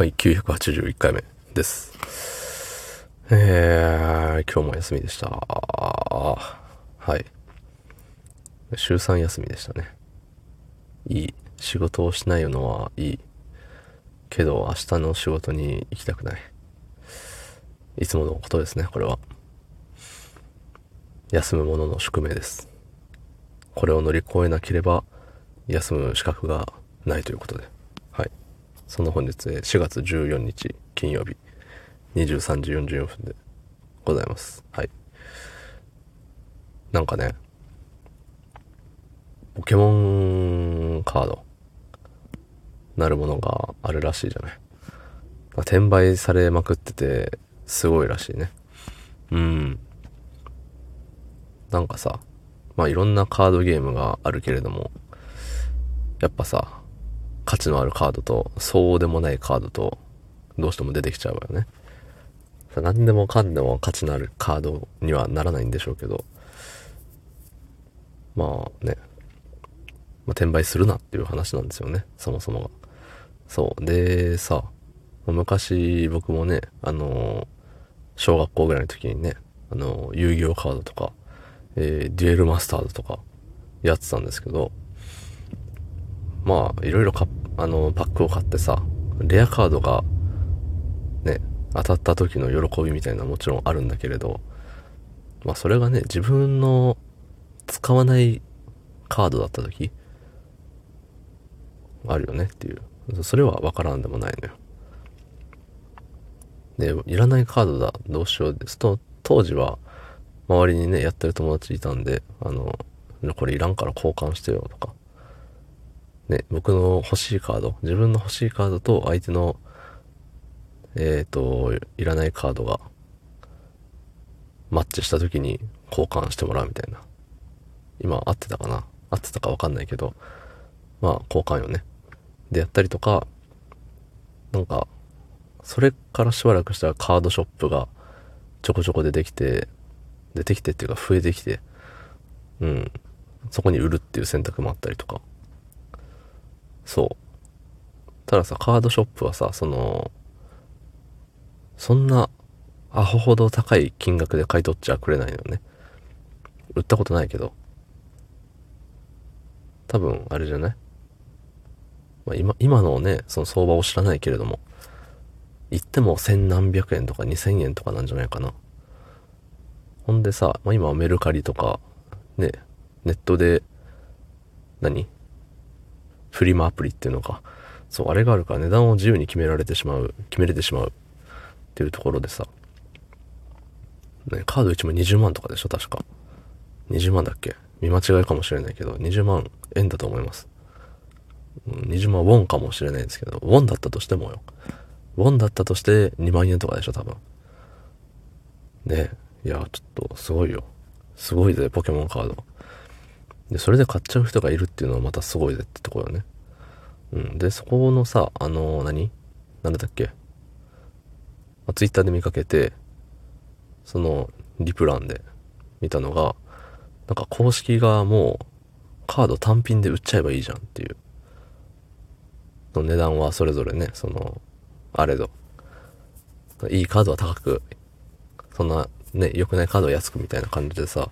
はい、981回目です。えー、今日も休みでした。はい。週3休みでしたね。いい。仕事をしないのはいい。けど、明日の仕事に行きたくない。いつものことですね、これは。休む者の宿命です。これを乗り越えなければ、休む資格がないということで。その本日、4月14日金曜日、23時44分でございます。はい。なんかね、ポケモンカード、なるものがあるらしいじゃない。転売されまくってて、すごいらしいね。うん。なんかさ、まあいろんなカードゲームがあるけれども、やっぱさ、価値のあるカードと、そうでもないカードと、どうしても出てきちゃうわよね。何でもかんでも価値のあるカードにはならないんでしょうけど、まあね、まあ、転売するなっていう話なんですよね、そもそもが。そう。で、さ、昔僕もね、あの小学校ぐらいの時にね、あの遊戯王カードとか、えーデュエルマスタードとかやってたんですけど、まあ、いろいろか、あの、パックを買ってさ、レアカードが、ね、当たった時の喜びみたいなもちろんあるんだけれど、まあ、それがね、自分の使わないカードだった時、あるよねっていう。それはわからんでもないのよ。で、いらないカードだ、どうしようですと、当時は、周りにね、やってる友達いたんで、あの、これいらんから交換してよとか、ね、僕の欲しいカード、自分の欲しいカードと相手の、えっ、と、いらないカードが、マッチした時に交換してもらうみたいな。今、合ってたかな？合ってたかわかんないけど、まあ、交換よね。で、やったりとか、なんか、それからしばらくしたらカードショップがちょこちょこ出てきて、出てきてっていうか増えてきて、うん、そこに売るっていう選択もあったりとか。そう。たださ、カードショップはさ、その、そんな、アホほど高い金額で買い取っちゃくれないのね。売ったことないけど。多分、あれじゃない？まあ、今、今のね、その相場を知らないけれども、言っても千何百円とか二千円とかなんじゃないかな。ほんでさ、まあ、今はメルカリとか、ね、ネットで、何？フリマアプリっていうのか。そう、あれがあるから値段を自由に決められてしまう、決めれてしまうっていうところでさ。ね、カード1枚20万とかでしょ確か。20万だっけ？見間違いかもしれないけど、20万円だと思います。20万ウォンかもしれないですけど、ウォンだったとしてもよ。ウォンだったとして2万円とかでしょ多分。ねいや、ちょっとすごいよ。すごいぜ、ポケモンカード。で、それで買っちゃう人がいるっていうのはまたすごいぜってところよね。うん。で、そこのさ、あの何？なんだっけ、まあ、ツイッターで見かけて、その、リプランで見たのが、なんか公式がもう、カード単品で売っちゃえばいいじゃんっていう。の値段はそれぞれね、その、あれど。いいカードは高く、そんなね、良くないカードは安くみたいな感じでさ、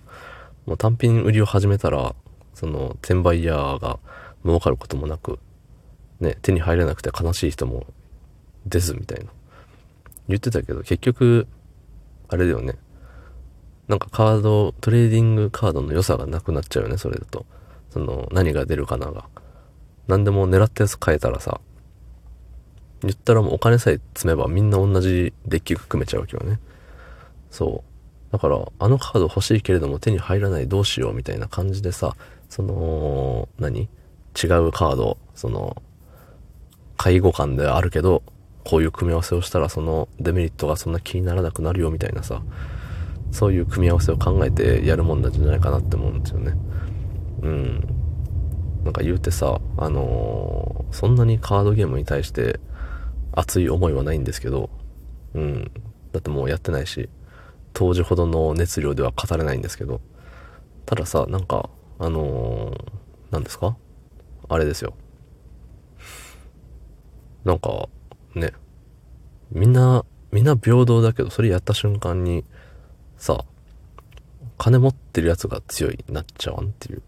もう単品売りを始めたら、その、転売ヤーが儲かることもなく、ね、手に入らなくて悲しい人も出ずみたいな。言ってたけど、結局、あれだよね。なんかカード、トレーディングカードの良さがなくなっちゃうよね、それだと。その、何が出るかなが。何でも狙ったやつ変えたらさ、言ったらもうお金さえ積めばみんな同じデッキが組めちゃうわけよね。そう。だから、あのカード欲しいけれども手に入らないどうしようみたいな感じでさ、その、何？違うカード、その、介護官であるけど、こういう組み合わせをしたらそのデメリットがそんな気にならなくなるよみたいなさ、そういう組み合わせを考えてやるもんなんじゃないかなって思うんですよね。うん。なんか言うてさ、あのーそんなにカードゲームに対して熱い思いはないんですけど、うん。だってもうやってないし、当時ほどの熱量では語れないんですけど、たださ、なんか、あのー、何ですか？あれですよ。なんか、ね、みんな、みんな平等だけど、それやった瞬間に、さ、金持ってるやつが強いなっちゃわんっていう。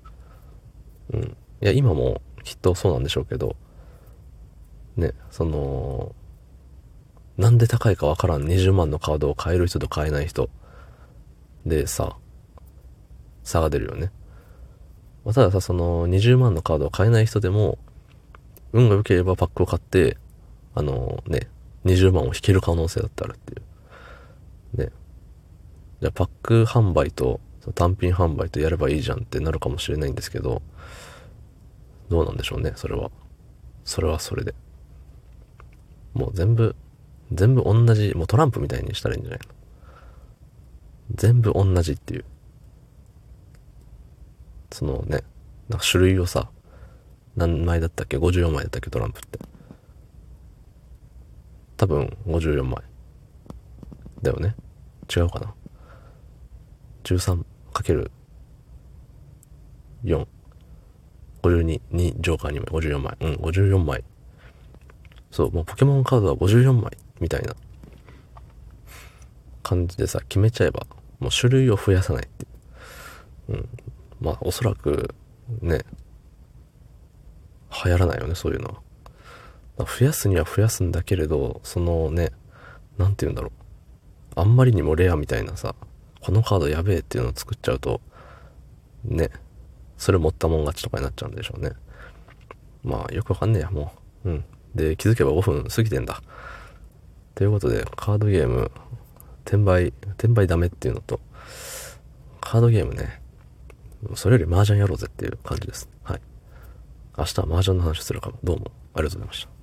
うん。いや、今もきっとそうなんでしょうけど、ね、その、なんで高いかわからん20万のカードを買える人と買えない人でさ、差が出るよね。まあ、たださ、その20万のカードを買えない人でも、運が良ければパックを買って、あのね、20万を引ける可能性だってあるっていう。ね。じゃあパック販売と単品販売とやればいいじゃんってなるかもしれないんですけど、どうなんでしょうね、それは。それはそれで。もう全部、全部同じ、もうトランプみたいにしたらいいんじゃないの？全部同じっていう。そのね、なんか種類をさ、何枚だったっけ ?54 枚だったっけ？トランプって。多分54枚。だよね。違うかな？13かける4。52、2、ジョーカー2枚、54枚。うん、54枚。そう、もうポケモンカードは54枚みたいな感じでさ、決めちゃえば、もう種類を増やさないって。うん。まあ、おそらく、ね、流行らないよね、そういうのは。増やすには増やすんだけれど、そのね、なんて言うんだろう。あんまりにもレアみたいなさ、このカードやべえっていうのを作っちゃうと、ね、それ持ったもん勝ちとかになっちゃうんでしょうね。まあ、よくわかんねえや、もう。うん。で、気づけば5分過ぎてんだ。ということで、カードゲーム、転売、転売ダメっていうのと、カードゲームね、それより麻雀やろうぜっていう感じです。はい。明日は麻雀の話するかも。どうもありがとうございました。